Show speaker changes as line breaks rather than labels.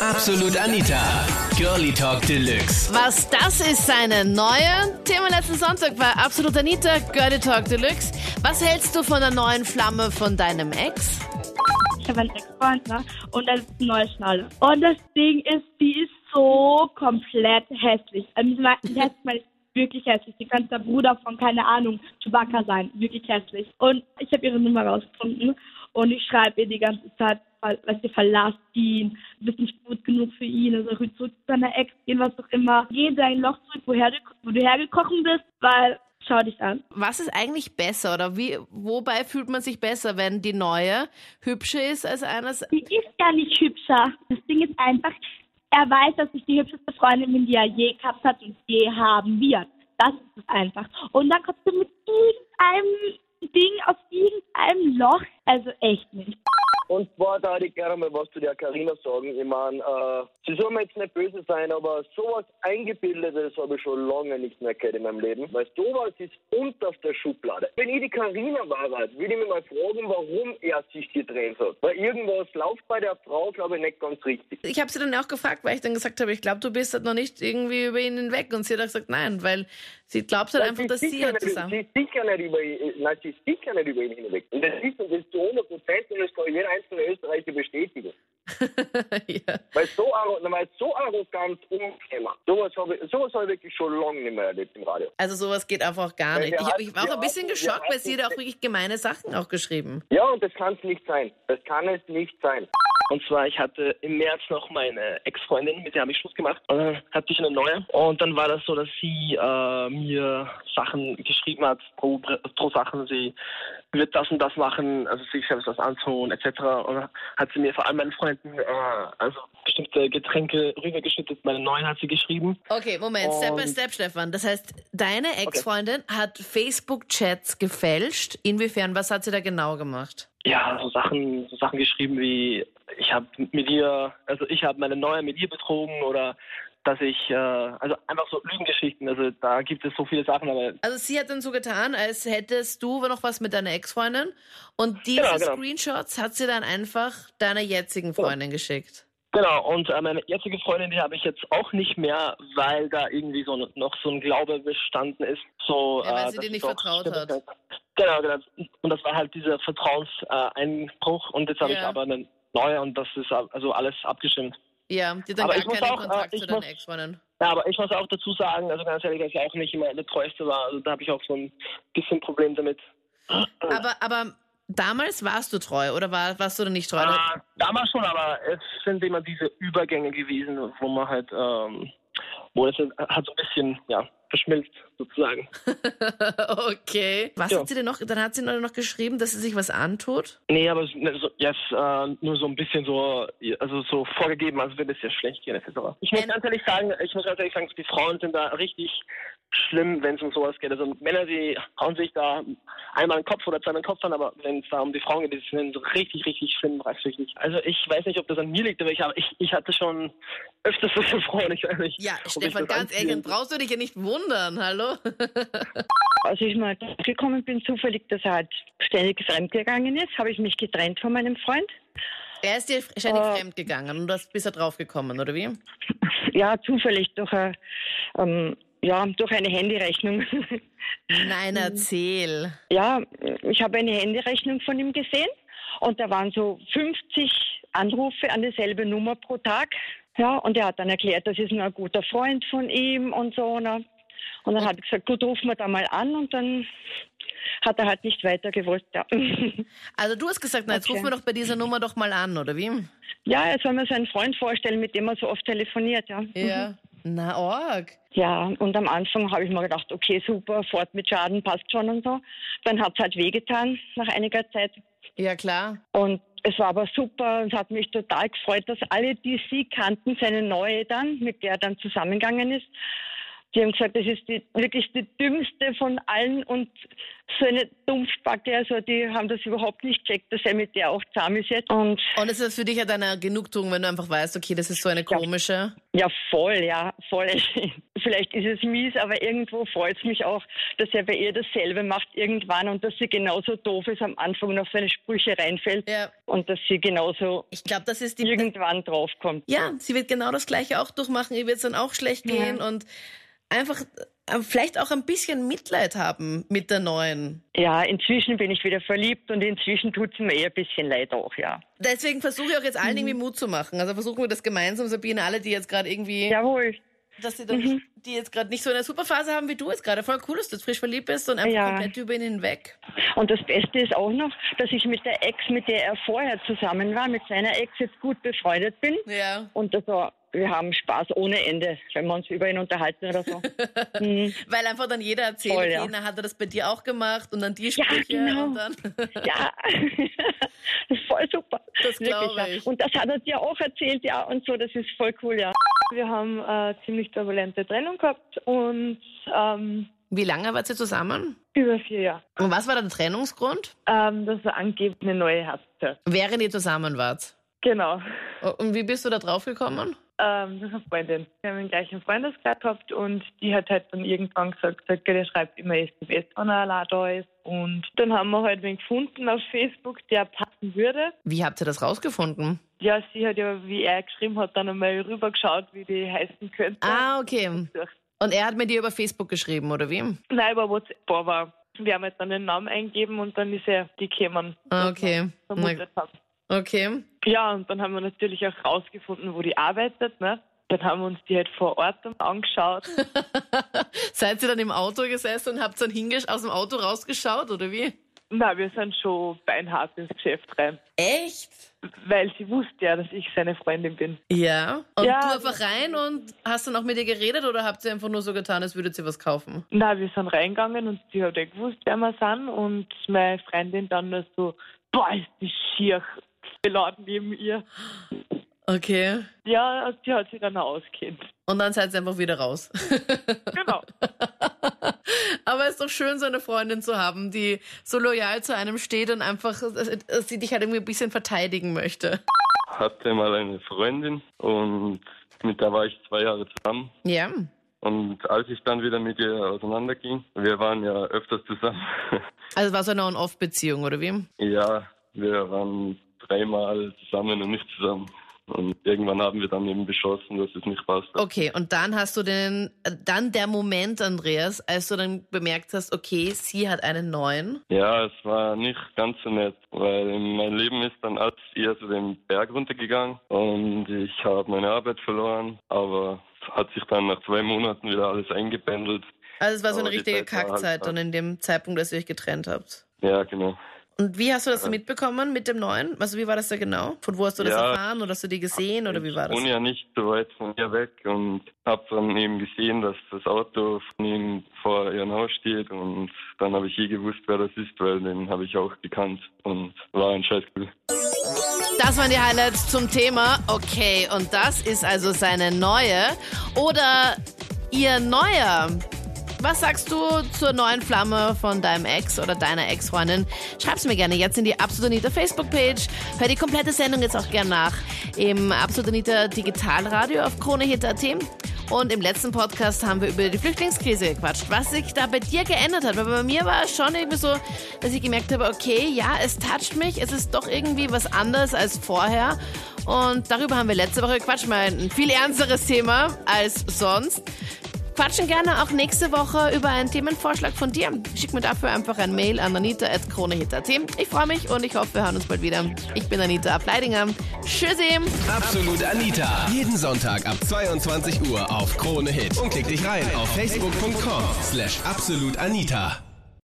Absolut Anita. Girlie Talk Deluxe.
Was das ist, seine neue Thema letzten Sonntag war Absolut Anita, Girlie Talk Deluxe. Was hältst du von der neuen Flamme von deinem Ex?
Ich habe einen Ex-Freund, ne? Und das ist eine neue Schnalle. Und das Ding ist, die ist so komplett hässlich. Also, die hässlich ist wirklich hässlich. Die könnte der Bruder von, keine Ahnung, Chewbacca sein. Wirklich hässlich. Und ich habe ihre Nummer rausgefunden. Und ich schreibe ihr die ganze Zeit, weil sie verlasst ihn, du bist nicht gut genug für ihn, also zurück zu deiner Ex gehen, was auch immer. Geh in dein Loch zurück, woher du, wo du hergekochen bist, weil schau dich an.
Was ist eigentlich besser oder wie, wobei fühlt man sich besser, wenn die neue hübscher ist als eines?
Die ist ja nicht hübscher. Das Ding ist einfach, er weiß, dass ich die hübscheste Freundin bin, die er je gehabt hat und je haben wird. Das ist es einfach. Und dann kommst du mit irgendeinem Ding aus irgendeinem Loch. Also echt nicht.
Und zwar da ich gerne mal was zu der Karina sagen. Ich meine, äh, sie soll mir jetzt nicht böse sein, aber sowas Eingebildetes habe ich schon lange nicht mehr gehört in meinem Leben. Weil sowas ist unterste Schublade. Wenn ich die Karina war, würde ich mich mal fragen, warum er sich getrennt hat. Weil irgendwas läuft bei der Frau, glaube ich, nicht ganz richtig.
Ich habe sie dann auch gefragt, weil ich dann gesagt habe, ich glaube, du bist halt noch nicht irgendwie über ihn hinweg. Und sie hat auch gesagt, nein, weil sie glaubt halt einfach, dass sie halt
ist sicher nicht über ihn, nein, sie ist sicher nicht über ihn hinweg. Und das ist, das ist zu 100 Prozent und das kann jeder einzelne Österreicher bestätigen.
ja.
Weil so, weil so arrogant umgekommen. Sowas habe ich, sowas hab ich wirklich schon lange nicht mehr erlebt im Radio.
Also sowas geht einfach gar
Weil
nicht. Ich,
hatten-
ich war auch ein bisschen
wir
geschockt, weil sie hat auch wirklich gemeine Sachen auch geschrieben.
Ja, und das kann es nicht sein. Das kann es nicht sein.
Und zwar, ich hatte im März noch meine Ex-Freundin, mit der habe ich Schluss gemacht. Und dann hatte ich eine neue. Und dann war das so, dass sie äh, mir Sachen geschrieben hat, pro, pro Sachen. Sie wird das und das machen, also sich selbst was antun, etc. Und hat sie mir vor allem meinen Freunden äh, also bestimmte Getränke rübergeschüttet. Meine neuen hat sie geschrieben.
Okay, Moment, Step by
Und-
Step, Stefan. Das heißt, deine Ex-Freundin hat Facebook-Chats gefälscht. Inwiefern, was hat sie da genau gemacht?
ja, so Sachen, so Sachen geschrieben wie, ich habe mit ihr, also ich habe meine Neue mit ihr betrogen oder dass ich, äh, also einfach so Lügengeschichten, also da gibt es so viele Sachen, aber
Also sie hat dann so getan, als hättest du noch was mit deiner Ex-Freundin und diese
Genau, genau.
Screenshots hat sie dann einfach deiner jetzigen Freundin geschickt.
genau, und äh, meine jetzige Freundin, die habe ich jetzt auch nicht mehr, weil da irgendwie so noch so ein Glaube bestanden ist, so,
Ja, weil
äh,
sie dir nicht
ich
vertraut hat.
Genau, genau, und das war halt dieser Vertrauenseinbruch Einbruch. und jetzt habe ich
Ja.
aber eine neue und das ist also alles abgestimmt.
Ja, die dann
Aber
gar
ich muss
keinen
auch, äh,
Kontakt
ich
zu deiner
muss-
Ex-Freundin.
Ja, aber ich muss auch dazu sagen, also ganz ehrlich, dass ich auch nicht immer der Treueste war. Also da habe ich auch so ein bisschen Problem damit.
Aber, aber damals warst du treu oder war, warst du da nicht treu?
Äh, damals schon, aber es sind immer diese Übergänge gewesen, wo man halt, ähm, wo es halt so ein bisschen, ja, verschmilzt sozusagen.
okay. Was
Ja.
hat sie denn noch? Dann hat sie noch geschrieben, dass sie sich was antut.
Nee, aber es- ne, so, jetzt äh, nur so ein bisschen so, also so vorgegeben, als würde es ja schlecht gehen, etc. Ich muss ganz ehrlich sagen, ich muss ganz ehrlich sagen, die Frauen sind da richtig schlimm, wenn es um sowas geht. Also Männer, die hauen sich da einmal den Kopf oder zweimal den Kopf an, aber wenn es da um die Frauen geht, die sind so richtig, richtig schlimm, bereichsüchtig. Also ich weiß nicht, ob das an mir liegt, aber ich, ich, ich hatte schon öfters solche Frauen, ich weiß nicht.
Ja, Stefan, ganz ehrlich, brauchst du dich ja nicht wundern, hallo?
Als ich mal gekommen bin, zufällig, dass er halt ständig fremdgegangen ist, habe ich mich getrennt von meinem Freund.
er ist dir ständig
Äh.
fremd gegangen und du hast- bist da drauf gekommen, oder wie?
Ja, zufällig durch, eine, ähm, ja, durch eine Handyrechnung.
Nein, erzähl.
ja, ich habe eine Handyrechnung von ihm gesehen und da waren so 50 Anrufe an dieselbe Nummer pro Tag. Ja, und er hat dann erklärt, das ist nur ein guter Freund von ihm und so. Ne? Und dann habe ich gesagt, gut, rufen wir da mal an und dann hat er halt nicht weiter gewollt. Ja.
Also du hast gesagt, na jetzt
Okay.
rufen wir doch bei dieser Nummer doch mal an, oder wie?
Ja, er soll mir seinen Freund vorstellen, mit dem er so oft telefoniert, ja.
Ja. Na, org.
Ja, und am Anfang habe ich mir gedacht, okay, super, fort mit Schaden, passt schon und so. Dann hat es halt wehgetan nach einiger Zeit.
Ja, klar.
Und es war aber super und es hat mich total gefreut, dass alle, die sie kannten, seine neue dann, mit der er dann zusammengegangen ist, die haben gesagt, das ist die, wirklich die dümmste von allen und so eine Dumpfbacke, also die haben das überhaupt nicht checkt, dass er mit der auch zahm ist jetzt. Und
Und ist das für dich ja deine Genugtuung, wenn du einfach weißt, okay, das ist so eine komische.
Ja, voll, ja, voll. vielleicht ist es mies, aber irgendwo freut es mich auch, dass er bei ihr dasselbe macht irgendwann und dass sie genauso doof ist am Anfang und auf seine Sprüche reinfällt
Ja.
und dass sie genauso
Ich glaube, das ist die.
irgendwann draufkommt.
Ja, sie wird genau das Gleiche auch durchmachen. Ihr wird es dann auch schlecht gehen und einfach äh, vielleicht auch ein bisschen Mitleid haben mit der neuen.
Ja, inzwischen bin ich wieder verliebt und inzwischen tut es mir eher ein bisschen leid auch, ja.
Deswegen versuche ich auch jetzt allen irgendwie Mut zu machen. Also versuchen wir das gemeinsam, Sabine, alle, die jetzt gerade irgendwie,
Jawohl.
Dass sie dann, die jetzt gerade nicht so eine super Phase haben wie du jetzt gerade. Voll cool, dass du jetzt frisch verliebt bist und einfach
Ja.
komplett über ihn hinweg.
Und das Beste ist auch noch, dass ich mit der Ex, mit der er vorher zusammen war, mit seiner Ex jetzt gut befreundet bin.
Ja.
Und also, wir haben Spaß ohne Ende, wenn wir uns über ihn unterhalten oder so. mhm.
Weil einfach dann jeder erzählt,
Voll, ja.
hat er das bei dir auch gemacht und dann die
Ja,
Sprüche
genau.
und dann.
Ja, das ist voll super.
Das glaube
ja.
ich.
Und das hat er dir auch erzählt, ja, und so, das ist voll cool, ja.
Wir haben eine ziemlich turbulente Trennung gehabt und ähm,
Wie lange wart ihr zusammen?
über vier Jahre.
Und was war der Trennungsgrund?
Ähm, dass er angeblich eine neue hatte.
Während ihr zusammen wart.
Genau.
Und wie bist du da drauf gekommen?
Ähm, das ist eine Freundin. Wir haben den gleichen Freundeskreis gehabt und die hat halt dann irgendwann gesagt, sagt, der schreibt immer SMS, wenn er allein da ist. Und dann haben wir halt wen gefunden auf Facebook, der passen würde.
Wie habt ihr das rausgefunden?
Ja, sie hat ja, wie er geschrieben hat, dann einmal rübergeschaut, wie die heißen könnte.
Ah, okay. Und er hat mit dir über Facebook geschrieben, oder wie?
Nein, über WhatsApp, aber wir haben halt dann den Namen eingegeben und dann ist er gekommen.
Okay.
Vermutet haben.
Okay.
Ja, und dann haben wir natürlich auch rausgefunden, wo die arbeitet. Ne? Dann haben wir uns die halt vor Ort angeschaut.
Seid ihr dann im Auto gesessen und habt dann aus dem Auto rausgeschaut, oder wie?
Na, wir sind schon beinhart ins Geschäft rein.
Echt?
Weil sie wusste ja, dass ich seine Freundin bin.
Ja. Und
Ja.
du einfach rein und hast dann auch mit ihr geredet oder habt ihr einfach nur so getan, als würdet ihr was kaufen?
Na, wir sind reingegangen und sie hat ja gewusst, wer wir sind. Und meine Freundin dann nur so, boah, ist die schier. Wir laden neben ihr.
Okay.
Ja, die hat sich dann auch auskennt.
Und dann seid ihr einfach wieder raus.
Genau.
Aber es ist doch schön, so eine Freundin zu haben, die so loyal zu einem steht und einfach äh, äh, sie dich halt irgendwie ein bisschen verteidigen möchte.
hatte mal eine Freundin und mit der war ich zwei Jahre zusammen.
Ja.
Und als ich dann wieder mit ihr auseinanderging, wir waren ja öfters zusammen.
Also war so eine On-Off-Beziehung, oder wie?
ja, wir waren dreimal zusammen und nicht zusammen. Und irgendwann haben wir dann eben beschlossen, dass es nicht passt.
Okay, und dann hast du den, dann der Moment, Andreas, als du dann bemerkt hast, okay, sie hat einen neuen.
Ja, es war nicht ganz so nett, weil mein Leben ist dann alles eher so den Berg runtergegangen und ich habe meine Arbeit verloren, aber es hat sich dann nach zwei Monaten wieder alles eingependelt.
Also es war so eine
Aber
richtige
halt
Kackzeit
hart.
dann in dem Zeitpunkt, als ihr euch getrennt habt.
Ja, genau.
Und wie hast du das mitbekommen mit dem neuen? Also wie war das da genau? Von wo hast du das
Ja.
erfahren oder hast du die gesehen oder wie war
Ich
das?
wohne ja nicht so weit von ihr weg und habe dann eben gesehen, dass das Auto von ihm vor ihrem Haus steht und dann habe ich eh gewusst, wer das ist, weil den habe ich auch gekannt und war ein Scheißgefühl.
Das waren die Highlights zum Thema. Okay, und das ist also seine neue oder ihr neuer. Was sagst du zur neuen Flamme von deinem Ex oder deiner Ex-Freundin? Schreib's mir gerne jetzt in die Absolut Anita Facebook-Page. Hör die komplette Sendung jetzt auch gerne nach im Absolut Anita Digitalradio auf KroneHit.at. Und im letzten Podcast haben wir über die Flüchtlingskrise gequatscht, was sich da bei dir geändert hat. Weil bei mir war es schon irgendwie so, dass ich gemerkt habe, okay, ja, es toucht mich, es ist doch irgendwie was anderes als vorher. Und darüber haben wir letzte Woche gequatscht, mal ein viel ernsteres Thema als sonst. Quatschen gerne auch nächste Woche über einen Themenvorschlag von dir. Schick mir dafür einfach ein Mail an anita.kronehit.at. Ich freue mich und ich hoffe, wir hören uns bald wieder. Ich bin Anita Ableidinger. Tschüssi!
Absolut Anita. Jeden Sonntag ab 22 Uhr auf Krone Hit. Und klick dich rein auf facebook.com slash absolutanita.